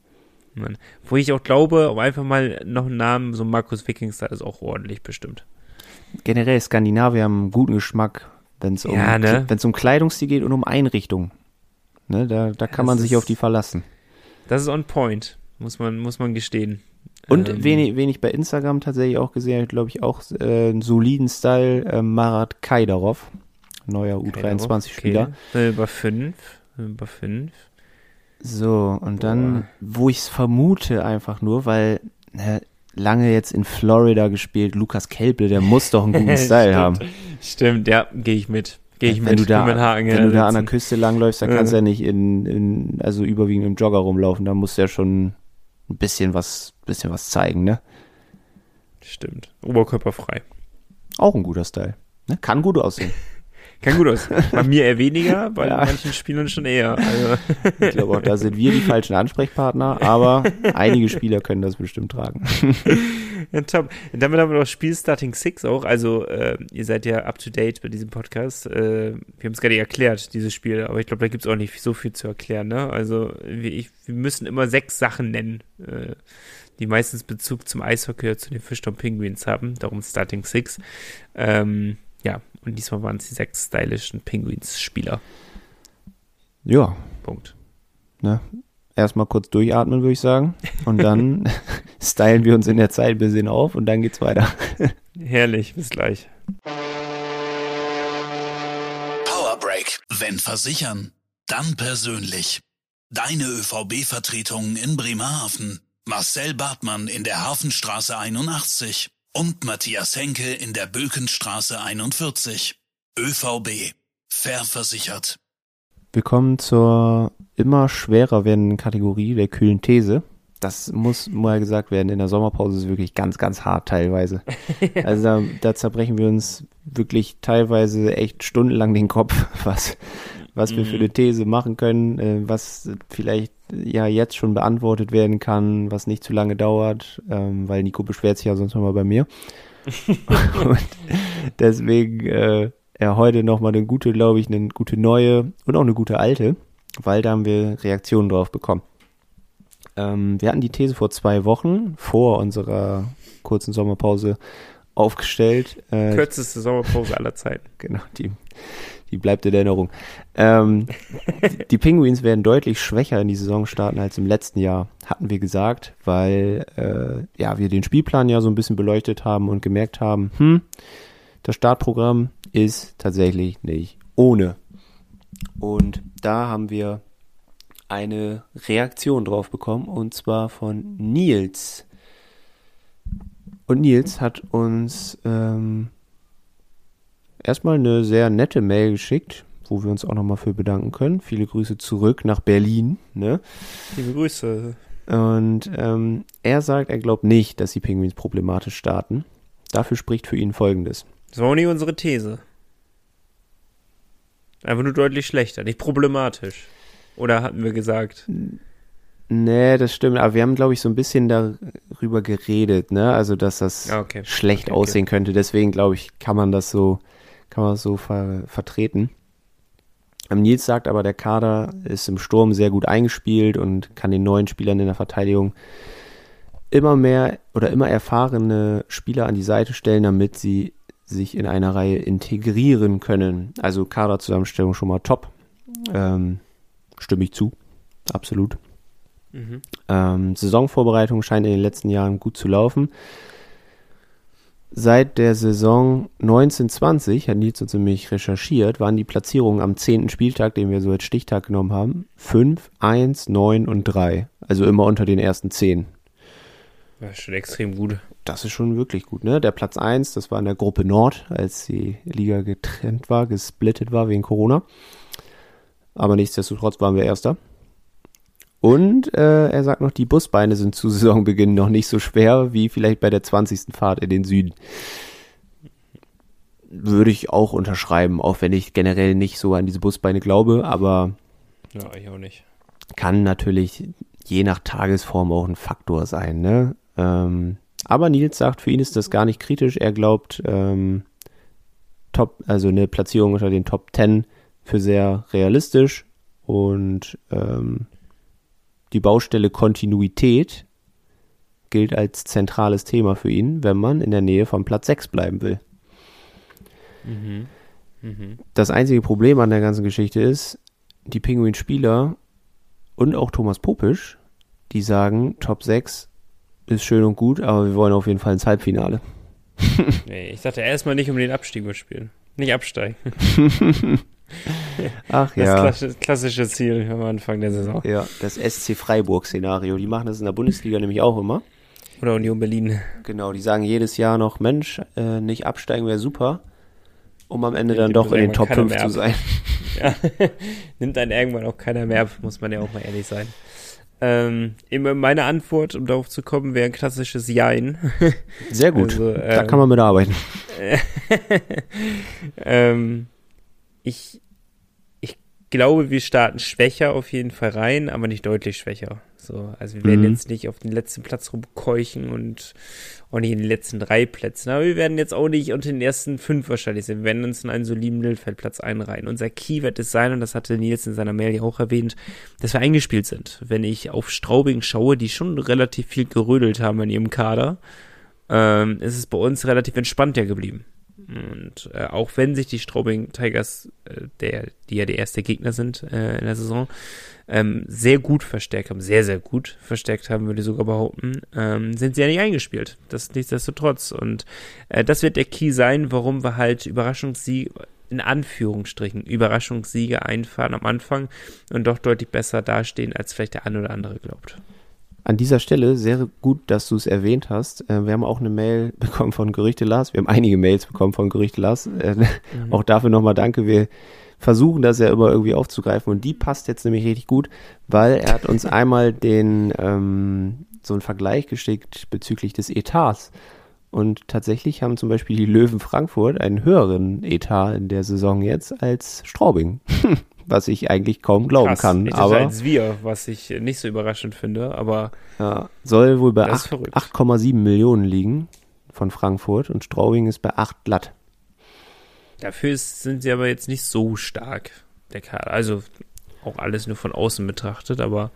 Man. Wo ich auch glaube, um einfach mal noch einen Namen, so Markus Wikingstad ist auch ordentlich bestimmt. Generell Skandinavier haben einen guten Geschmack, wenn es um, Ja, ne? um Kleidungsstil geht und um Einrichtung. Ne, da, da kann das man sich auf die verlassen. Das ist on point, muss man, muss man gestehen. Und Ähm, wenig, wenig bei Instagram tatsächlich auch gesehen, glaube ich, auch äh, einen soliden Style, äh, Marat Kaidarov, neuer U23-Spieler. Okay. Über fünf. Über fünf. So, und dann, wo ich es vermute, einfach nur, weil ne, lange jetzt in Florida gespielt, Lukas Kelble, der muss doch einen guten Style Stimmt. haben. Stimmt, ja, gehe ich mit. Gehe ich wenn mit. du da, Haken wenn du da an der. Küste langläufst, dann Ja. kannst du ja nicht in, in, also überwiegend im Jogger rumlaufen, da musst du ja schon ein bisschen was, bisschen was zeigen, ne? Stimmt. Oberkörperfrei. Auch ein guter Style. Ne? Kann gut aussehen. Kann gut aus. Bei mir eher weniger, bei Ja. manchen Spielern schon eher. Also, Ich glaube auch, da sind wir die falschen Ansprechpartner, aber einige Spieler können das bestimmt tragen. ja, top. Damit haben wir noch Spiel Starting Six auch. Also, äh, ihr seid ja up to date bei diesem Podcast. Äh, wir haben es gerade erklärt, dieses Spiel, aber ich glaube, da gibt es auch nicht so viel zu erklären. Ne? Also, wir, ich, wir müssen immer sechs Sachen nennen, äh, die meistens Bezug zum Eishockey oder zu den Fischtown Penguins haben. Darum Starting Six. Ähm, ja, und diesmal waren es die sechs stylischen Penguins-Spieler. Ja, Punkt. ne? Erstmal kurz durchatmen, würde ich sagen. Und dann stylen wir uns in der Zeit ein bisschen auf und dann geht's weiter. Herrlich, bis gleich. Powerbreak. Wenn versichern, dann persönlich. Deine ÖVB-Vertretung in Bremerhaven. Marcel Bartmann in der Hafenstraße 81 und Matthias Henke in der Bökenstraße 41. ÖVB. Fair versichert. Wir kommen zur immer schwerer werdenden Kategorie der kühlen These. Das muss mal gesagt werden, in der Sommerpause ist es wirklich ganz, ganz hart teilweise. Also da, da zerbrechen wir uns wirklich teilweise echt stundenlang den Kopf, was, was wir für eine These machen können, äh, was vielleicht ja jetzt schon beantwortet werden kann, was nicht zu lange dauert, ähm, weil Nico beschwert sich ja sonst nochmal bei mir. und deswegen äh, ja heute nochmal eine gute, glaube ich, eine gute neue und auch eine gute alte, weil da haben wir Reaktionen drauf bekommen. Ähm, wir hatten die These vor zwei Wochen, vor unserer kurzen Sommerpause, aufgestellt. Äh, Kürzeste Sommerpause aller Zeiten. genau, die, die bleibt in Erinnerung. Ähm, die Penguins werden deutlich schwächer in die Saison starten als im letzten Jahr, hatten wir gesagt, weil äh, ja, wir den Spielplan ja so ein bisschen beleuchtet haben und gemerkt haben, hm, das Startprogramm ist tatsächlich nicht ohne. Und da haben wir eine Reaktion drauf bekommen und zwar von Nils. Und Nils hat uns ähm, erstmal eine sehr nette Mail geschickt, wo wir uns auch nochmal für bedanken können. Viele Grüße zurück nach Berlin. Ne? Liebe Grüße. Und ähm, er sagt, er glaubt nicht, dass die Penguins problematisch starten. Dafür spricht für ihn Folgendes. Das war auch nicht unsere These. Einfach nur deutlich schlechter, nicht problematisch. Oder hatten wir gesagt? Nee, das stimmt. Aber wir haben, glaube ich, so ein bisschen darüber geredet, ne? Also, dass das Ja, okay. schlecht Okay, okay. aussehen könnte. Deswegen, glaube ich, kann man das so, kann man das so ver vertreten. Ähm, Nils sagt aber, der Kader ist im Sturm sehr gut eingespielt und kann den neuen Spielern in der Verteidigung immer mehr oder immer erfahrene Spieler an die Seite stellen, damit sie sich in einer Reihe integrieren können. Also Kaderzusammenstellung schon mal top. Ähm, stimme ich zu. Absolut. Mhm. Ähm, Saisonvorbereitung scheint in den letzten Jahren gut zu laufen. Seit der Saison 1920, hat Nils uns nämlich recherchiert, waren die Platzierungen am 10. Spieltag, den wir so als Stichtag genommen haben, 5, 1, 9 und 3. Also immer unter den ersten 10. War schon extrem gut. Das ist schon wirklich gut, ne? Der Platz 1, das war in der Gruppe Nord, als die Liga getrennt war, gesplittet war wegen Corona. Aber nichtsdestotrotz waren wir Erster. Und äh, er sagt noch, die Busbeine sind zu Saisonbeginn noch nicht so schwer wie vielleicht bei der 20. Fahrt in den Süden. Würde ich auch unterschreiben, auch wenn ich generell nicht so an diese Busbeine glaube, aber Ja, ich auch nicht. kann natürlich je nach Tagesform auch ein Faktor sein. Ne? Ähm, aber Nils sagt, für ihn ist das gar nicht kritisch. Er glaubt, ähm, Top, also eine Platzierung unter den Top 10 für sehr realistisch und ähm, die Baustelle Kontinuität gilt als zentrales Thema für ihn, wenn man in der Nähe von Platz 6 bleiben will. Mhm. Mhm. Das einzige Problem an der ganzen Geschichte ist, die Pinguin-Spieler und auch Thomas Popisch, die sagen, Top 6 ist schön und gut, aber wir wollen auf jeden Fall ins Halbfinale. nee, ich dachte erstmal nicht um den Abstieg mitspielen. Nicht absteigen. Ach Das ja. klassische, klassische Ziel am Anfang der Saison. Ja, das SC Freiburg-Szenario. Die machen das in der Bundesliga nämlich auch immer. Oder Union Berlin. Genau, die sagen jedes Jahr noch, Mensch, äh, nicht absteigen wäre super, um am Ende Ja, dann doch in den Top keiner 5 mehr zu sein. Ja. Nimmt einen irgendwann auch keiner mehr ab, muss man ja auch mal ehrlich sein. Ähm, meine Antwort, um darauf zu kommen, wäre ein klassisches Jein. Sehr gut. Also, da ähm, kann man mitarbeiten. ähm, ich, ich glaube, wir starten schwächer auf jeden Fall rein, aber nicht deutlich schwächer. So, also wir werden Mhm. jetzt nicht auf den letzten Platz rumkeuchen und auch nicht in den letzten drei Plätzen. Aber wir werden jetzt auch nicht unter den ersten fünf wahrscheinlich sein. Wir werden uns in einen soliden Mittelfeldplatz einreihen. Unser Key wird es sein, und das hatte Nils in seiner Mail ja auch erwähnt, dass wir eingespielt sind. Wenn ich auf Straubing schaue, die schon relativ viel gerödelt haben in ihrem Kader, ähm, ist es bei uns relativ entspannt ja geblieben. Und äh, auch wenn sich die Straubing Tigers, äh, der, die ja der erste Gegner sind äh, in der Saison, ähm, sehr gut verstärkt haben, sehr, sehr gut verstärkt haben, würde ich sogar behaupten, ähm, sind sie ja nicht eingespielt. Das nichtsdestotrotz. Und äh, das wird der Key sein, warum wir halt Überraschungssiege, in Anführungsstrichen, Überraschungssiege einfahren am Anfang und doch deutlich besser dastehen, als vielleicht der eine oder andere glaubt. An dieser Stelle sehr gut, dass du es erwähnt hast. Äh, wir haben auch eine Mail bekommen von Gerüchte Lars. Wir haben einige Mails bekommen von Gerüchte Lars. Äh, Auch dafür nochmal danke. Wir versuchen das ja immer irgendwie aufzugreifen und die passt jetzt nämlich richtig gut, weil er hat uns einmal den ähm, so einen Vergleich geschickt bezüglich des Etats. Und tatsächlich haben zum Beispiel die Löwen Frankfurt einen höheren Etat in der Saison jetzt als Straubing. Was ich eigentlich kaum glauben Krass. kann. Aber als wir, was ich nicht so überraschend finde, aber ja, soll wohl bei Das ist acht- verrückt. 8,7 Millionen liegen von Frankfurt und Straubing ist bei 8 glatt. dafür ist, sind sie aber jetzt nicht so stark, der Kader. Also auch alles nur von außen betrachtet, aber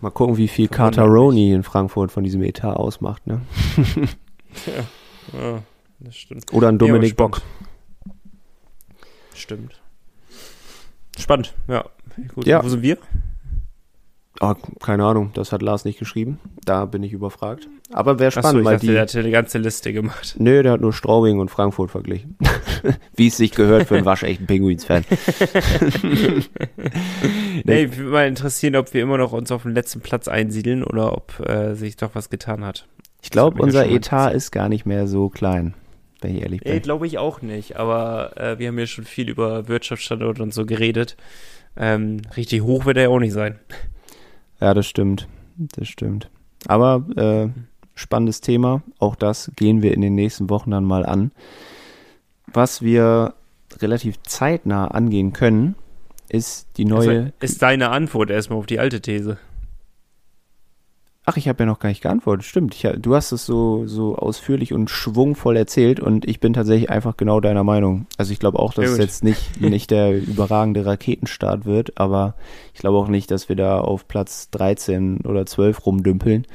Mal gucken, wie viel Verwundert Carter Roney in Frankfurt von diesem Etat ausmacht. Ne? ja, das stimmt. Oder ein Dominik spannend. Bock. Stimmt. Spannend, ja. Gut, Ja. wo sind wir? Ah, keine Ahnung, das hat Lars nicht geschrieben. Da bin ich überfragt. Aber wäre Achso, spannend, ich weil dachte, die. der hatte eine ganze Liste gemacht. Nö, der hat nur Straubing und Frankfurt verglichen. wie es sich gehört für einen waschechten Pinguins-Fan. Nee, ich würde mal interessieren, ob wir immer noch uns auf den letzten Platz einsiedeln oder ob äh, sich doch was getan hat. Ich glaube, ja unser mal Etat ist gar nicht mehr so klein, wenn ich ehrlich Nee, bin. glaube ich auch nicht. Aber äh, wir haben ja schon viel über Wirtschaftsstandort und so geredet. Ähm, richtig hoch wird er ja auch nicht sein. Ja, das stimmt. Das stimmt. Aber äh, spannendes Thema. Auch das gehen wir in den nächsten Wochen dann mal an. Was wir relativ zeitnah angehen können, ist die neue. Also, ist deine Antwort erstmal auf die alte These. Ach, ich habe ja noch gar nicht geantwortet. Stimmt. Ich, du hast es so, so ausführlich und schwungvoll erzählt und ich bin tatsächlich einfach genau deiner Meinung. Also ich glaube auch, dass es jetzt nicht, nicht der überragende Raketenstart wird, aber ich glaube auch nicht, dass wir da auf Platz 13 oder 12 rumdümpeln.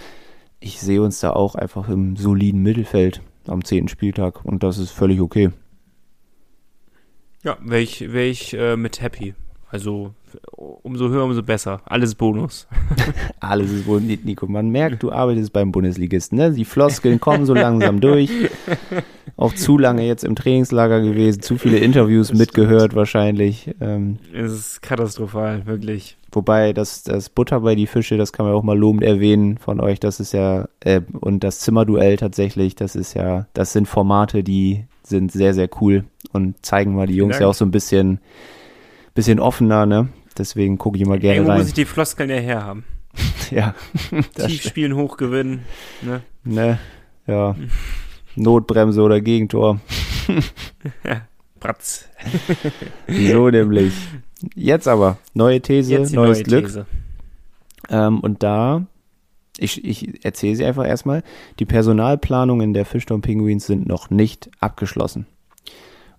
Ich sehe uns da auch einfach im soliden Mittelfeld am 10. Spieltag und das ist völlig okay. Ja, wäre ich, wär ich äh, mit happy. Also umso höher, umso besser. Alles Bonus. Alles ist wohl, Nico, man merkt, du arbeitest beim Bundesligisten, ne? Die Floskeln kommen so langsam durch. Auch zu lange jetzt im Trainingslager gewesen, zu viele Interviews Das mitgehört wahrscheinlich. Ähm, Es ist katastrophal, wirklich. wobei das, das Butter bei die Fische, das kann man auch mal lobend erwähnen von euch, das ist ja, äh, und das Zimmerduell tatsächlich, das ist ja, das sind Formate, die sind sehr, sehr cool und zeigen mal die Jungs ja auch so ein bisschen, bisschen offener, ne? Deswegen gucke ich immer gerne Irgendwo muss rein. ich die Floskeln ja herhaben. Ja, Tief spielen, hoch gewinnen. Ne? Ne, ja. Notbremse oder Gegentor. Bratz. So nämlich. Jetzt aber, neue These, neues neue Glück. These. Ähm, und da, ich, ich erzähle sie einfach erstmal, die Personalplanungen der Fischtown Penguins sind noch nicht abgeschlossen.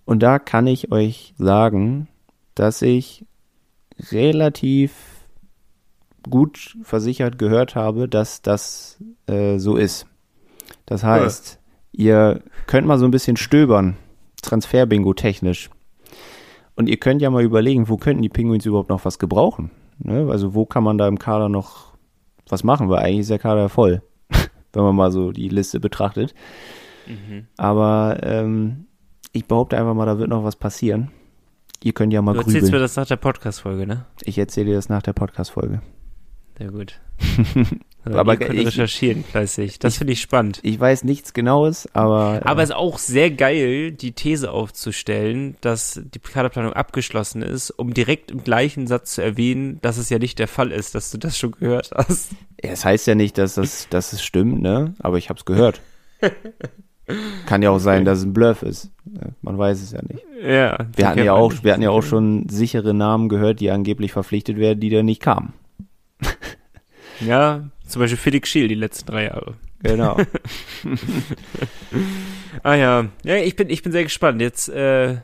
Und da kann ich euch sagen, dass ich relativ gut versichert gehört habe, dass das äh, so ist. Das heißt, ihr könnt mal so ein bisschen stöbern, Transferbingo technisch. Und ihr könnt ja mal überlegen, wo könnten die Penguins überhaupt noch was gebrauchen? Ne? Also wo kann man da im Kader noch was machen? Weil eigentlich ist der Kader voll. wenn man mal so die Liste betrachtet. Mhm. Aber ähm, ich behaupte einfach mal, da wird noch was passieren. Ihr könnt ja mal Du erzählst mir grübeln. das nach der Podcast-Folge, ne? Ich erzähle dir das nach der Podcast-Folge. Sehr gut. Aber aber ihr könnt ich- recherchieren fleißig. Das finde ich spannend. Ich weiß nichts Genaues, aber. Aber äh, es ist auch sehr geil, die These aufzustellen, dass die Kaderplanung abgeschlossen ist, um direkt im gleichen Satz zu erwähnen, dass es ja nicht der Fall ist, dass du das schon gehört hast. Ja, Es heißt ja nicht, dass das, dass es stimmt, ne? Aber ich habe es gehört. Kann ja auch sein, dass es ein Bluff ist. Man weiß es ja nicht. Ja. Wir hatten ja auch, wir hatten ja auch schon sichere Namen gehört, die angeblich verpflichtet werden, die dann nicht kamen. Ja, zum Beispiel Felix Schiel die letzten drei Jahre. Genau. Ah ja, ja, ich bin, ich bin sehr gespannt. Jetzt, äh,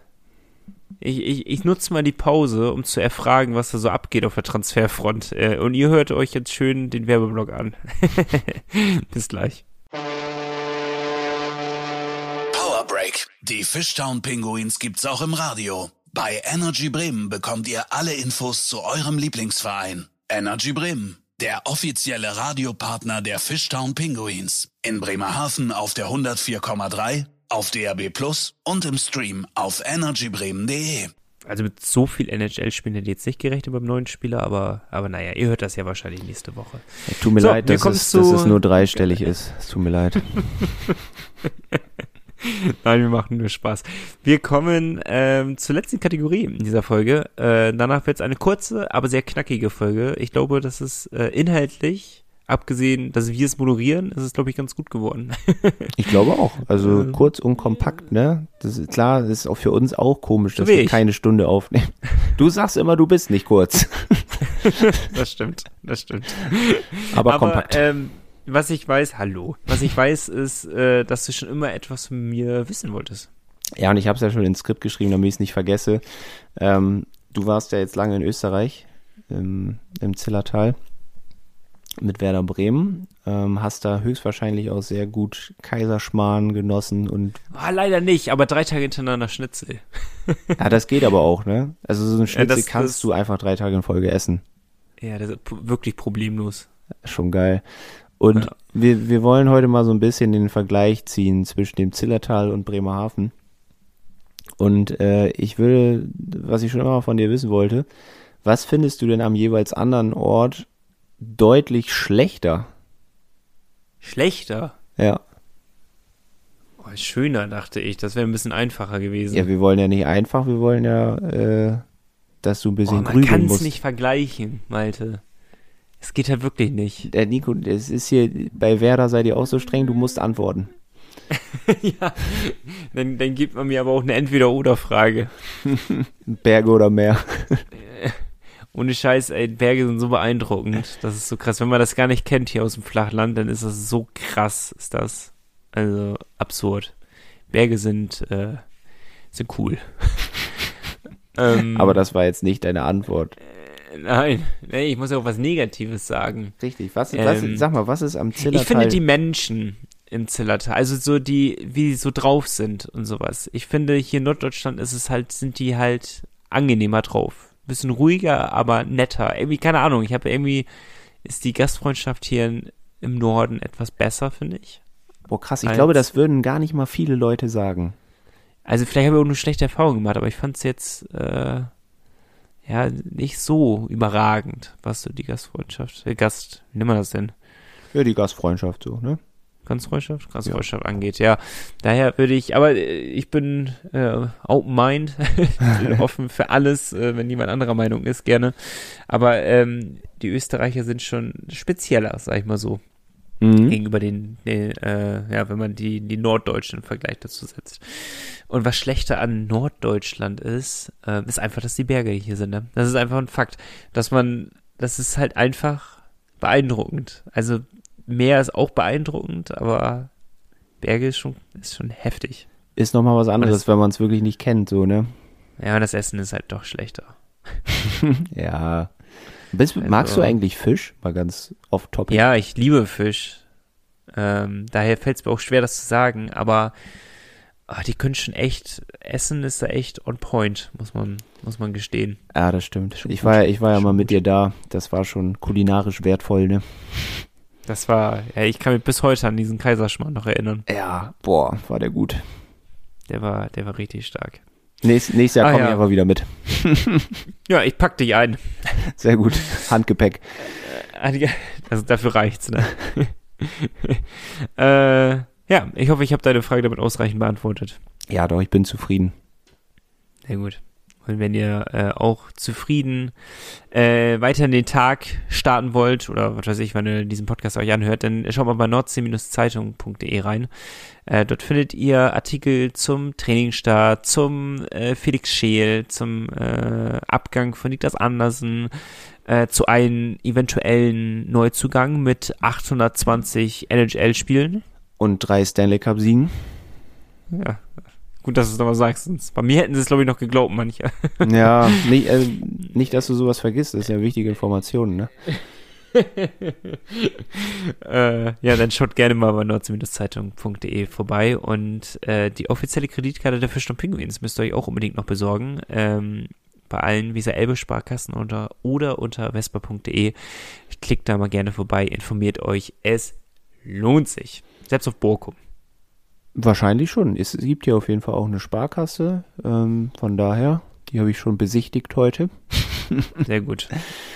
ich, ich, ich nutze mal die Pause, um zu erfragen, was da so abgeht auf der Transferfront. Äh, und ihr hört euch jetzt schön den Werbeblock an. Bis gleich. Break. Die Fishtown Pinguins gibt's auch im Radio. Bei Energy Bremen bekommt ihr alle Infos zu eurem Lieblingsverein. Energy Bremen, der offizielle Radiopartner der Fishtown Pinguins. In Bremerhaven auf der 104,3, auf DAB Plus und im Stream auf energybremen.de. Also mit so viel NHL-Spielen hätte ich jetzt nicht gerechnet beim neuen Spieler, aber, aber naja, ihr hört das ja wahrscheinlich nächste Woche. Tut mir So, leid, dass es, dass es nur dreistellig ist. Es tut mir leid. Nein, wir machen nur Spaß. Wir kommen ähm, zur letzten Kategorie in dieser Folge. Äh, danach wird es eine kurze, aber sehr knackige Folge. Ich glaube, das ist äh, inhaltlich, abgesehen, dass wir es moderieren, ist es, glaube ich, ganz gut geworden. Ich glaube auch. Also kurz und kompakt, ne? Das ist klar, das ist auch für uns auch komisch, dass wir ich. keine Stunde aufnehmen. Du sagst immer, du bist nicht kurz. das stimmt, das stimmt. Aber, Aber kompakt. ähm, was ich weiß, hallo, was ich weiß, ist, äh, dass du schon immer etwas von mir wissen wolltest. Ja, und ich habe es ja schon ins Skript geschrieben, damit ich es nicht vergesse. Ähm, du warst ja jetzt lange in Österreich, im, im Zillertal, mit Werder Bremen. Ähm, hast da höchstwahrscheinlich auch sehr gut Kaiserschmarrn genossen und Ah, leider nicht, aber drei Tage hintereinander Schnitzel. ja, das geht aber auch, ne? Also so ein Schnitzel das- kannst das- du einfach drei Tage in Folge essen. Ja, das ist wirklich problemlos. Schon geil. Und Ja. wir, wir wollen heute mal so ein bisschen den Vergleich ziehen zwischen dem Zillertal und Bremerhaven. Und äh, ich würde, was ich schon immer von dir wissen wollte, was findest du denn am jeweils anderen Ort deutlich schlechter? Schlechter. Ja. Oh, schöner, dachte ich. Das wäre ein bisschen einfacher gewesen. Ja, wir wollen ja nicht einfach, wir wollen ja, äh, dass du ein oh, bisschen man grübeln kann es musst. nicht vergleichen, Malte. Es geht halt wirklich nicht. Der Nico, es ist hier, bei Werder seid ihr auch so streng, du musst antworten. ja, dann, dann gibt man mir aber auch eine Entweder-Oder-Frage. Berge oder Meer. Ohne Scheiß, ey, Berge sind so beeindruckend. Das ist so krass. Wenn man das gar nicht kennt hier aus dem Flachland, dann ist das so krass, ist das. Also absurd. Berge sind, äh, sind cool. ähm, Aber das war jetzt nicht deine Antwort. Nein, nee, ich muss ja auch was Negatives sagen. Richtig, was, was Ähm, sag mal, was ist am Zillertal? Ich finde die Menschen im Zillertal, also so die, wie die so drauf sind und sowas. Ich finde, hier in Norddeutschland ist es halt, sind die halt angenehmer drauf. Bisschen ruhiger, aber netter. Irgendwie, keine Ahnung, ich habe irgendwie, ist die Gastfreundschaft hier in, im Norden etwas besser, finde ich. Boah, krass, ich als- glaube, das würden gar nicht mal viele Leute sagen. Also vielleicht habe ich auch eine schlechte Erfahrung gemacht, aber ich fand es jetzt, äh, ja, nicht so überragend, was so die Gastfreundschaft, äh, Gast, wie nennt man das denn? Ja, die Gastfreundschaft so, ne? Gastfreundschaft? Gastfreundschaft angeht, ja. Daher würde ich, aber äh, ich bin äh, open mind, bin offen für alles, äh, wenn jemand anderer Meinung ist, gerne. Aber ähm, die Österreicher sind schon spezieller, sag ich mal so, Mhm. gegenüber den, den äh, ja, wenn man die, die Norddeutschen im Vergleich dazu setzt. Und was schlechter an Norddeutschland ist, äh, ist einfach, dass die Berge hier sind. Ne? Das ist einfach ein Fakt, dass man, das ist halt einfach beeindruckend. Also Meer ist auch beeindruckend, aber Berge ist schon, ist schon heftig. Ist nochmal was anderes, das- wenn man es wirklich nicht kennt, so, ne? Ja, und das Essen ist halt doch schlechter. Ja. Bist, Also- magst du eigentlich Fisch? Mal ganz off topic. Ja, ich liebe Fisch. Ähm, daher fällt es mir auch schwer, das zu sagen, aber ah, die können schon echt, Essen ist da echt on point, muss man, muss man gestehen. Ja, das stimmt. Schon Ich gut. war, ja- ich war ja Schon mal mit gut. dir da. Das war schon kulinarisch wertvoll, ne? Das war, ja, ich kann mich bis heute an diesen Kaiserschmarrn noch erinnern. Ja, boah, war der gut. Der war, der war richtig stark. Nächst, nächstes Jahr Ah, komme ja. ich aber wieder mit. Ja, ich pack dich ein. Sehr gut. Handgepäck. Also dafür reicht's, ne? äh, ja, ich hoffe, ich habe deine Frage damit ausreichend beantwortet. Ja, doch, ich bin zufrieden. Sehr gut. Und wenn ihr äh, auch zufrieden äh, weiter in den Tag starten wollt, oder was weiß ich, wenn ihr diesen Podcast euch anhört, dann schaut mal bei nordsee-zeitung.de rein. Äh, dort findet ihr Artikel zum Trainingsstart, zum äh, Felix Scheel, zum äh, Abgang von Niklas Andersen, äh, zu einem eventuellen Neuzugang mit 820 NHL-Spielen. Und drei Stanley Cup Siegen. Ja, gut, dass du es nochmal sagst. Bei mir hätten sie es, glaube ich, noch geglaubt, manche. Ja, nicht, äh, nicht, dass du sowas vergisst. Das ist ja wichtige Information, ne? äh, ja, dann schaut gerne mal bei nordse-zeitung.de vorbei und äh, die offizielle Kreditkarte der Fisch und Pinguins müsst ihr euch auch unbedingt noch besorgen. Ähm, bei allen Visa Elbe Sparkassen unter, oder unter vespa.de. Klickt da mal gerne vorbei, informiert euch. Es lohnt sich. Selbst auf Borkum. Wahrscheinlich schon. Es gibt hier auf jeden Fall auch eine Sparkasse. Ähm, von daher, die habe ich schon besichtigt heute. Sehr gut.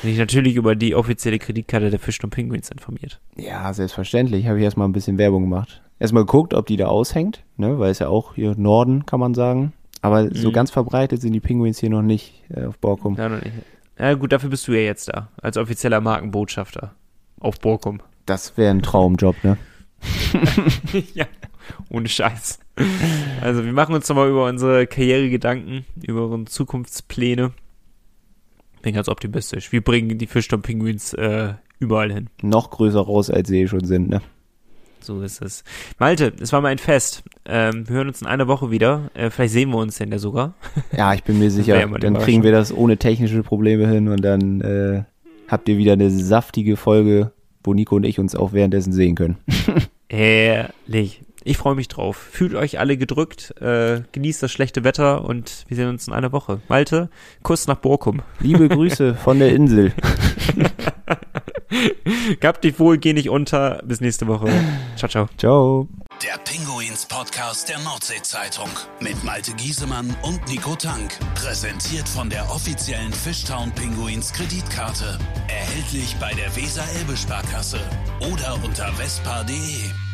Bin ich natürlich über die offizielle Kreditkarte der Fisch und Pinguins informiert. Ja, selbstverständlich. Habe ich erstmal ein bisschen Werbung gemacht. Erstmal geguckt, ob die da aushängt, ne? Weil es ja auch hier Norden, kann man sagen. Aber so Mhm. ganz verbreitet sind die Pinguins hier noch nicht äh, auf Borkum. Ja, noch nicht. ja, gut, dafür bist du ja jetzt da. Als offizieller Markenbotschafter. Auf Borkum. Das wäre ein Traumjob, ne? ja, ohne Scheiß. Also wir machen uns nochmal über unsere Karriere Gedanken, über unsere Zukunftspläne. Bin ganz optimistisch. Wir bringen die Fischsturm-Pinguins äh, überall hin. Noch größer raus, als sie eh schon sind, ne? So ist es. Malte, es war mal ein Fest. Ähm, wir hören uns in einer Woche wieder. Äh, vielleicht sehen wir uns denn ja sogar. Ja, ich bin mir sicher, ja dann kriegen wir das ohne technische Probleme hin und dann äh, habt ihr wieder eine saftige Folge, wo Nico und ich uns auch währenddessen sehen können. Herrlich. Ich freue mich drauf. Fühlt euch alle gedrückt, äh, genießt das schlechte Wetter und wir sehen uns in einer Woche. Malte, Kuss nach Borkum. Liebe Grüße von der Insel. Gehabt dich wohl, geh nicht unter. Bis nächste Woche. Ciao, ciao. Ciao. Der Pinguins Podcast der Nordsee-Zeitung mit Malte Giesemann und Nico Tank. Präsentiert von der offiziellen Fishtown Pinguins Kreditkarte. Erhältlich bei der Weser-Elbe-Sparkasse oder unter vespa.de.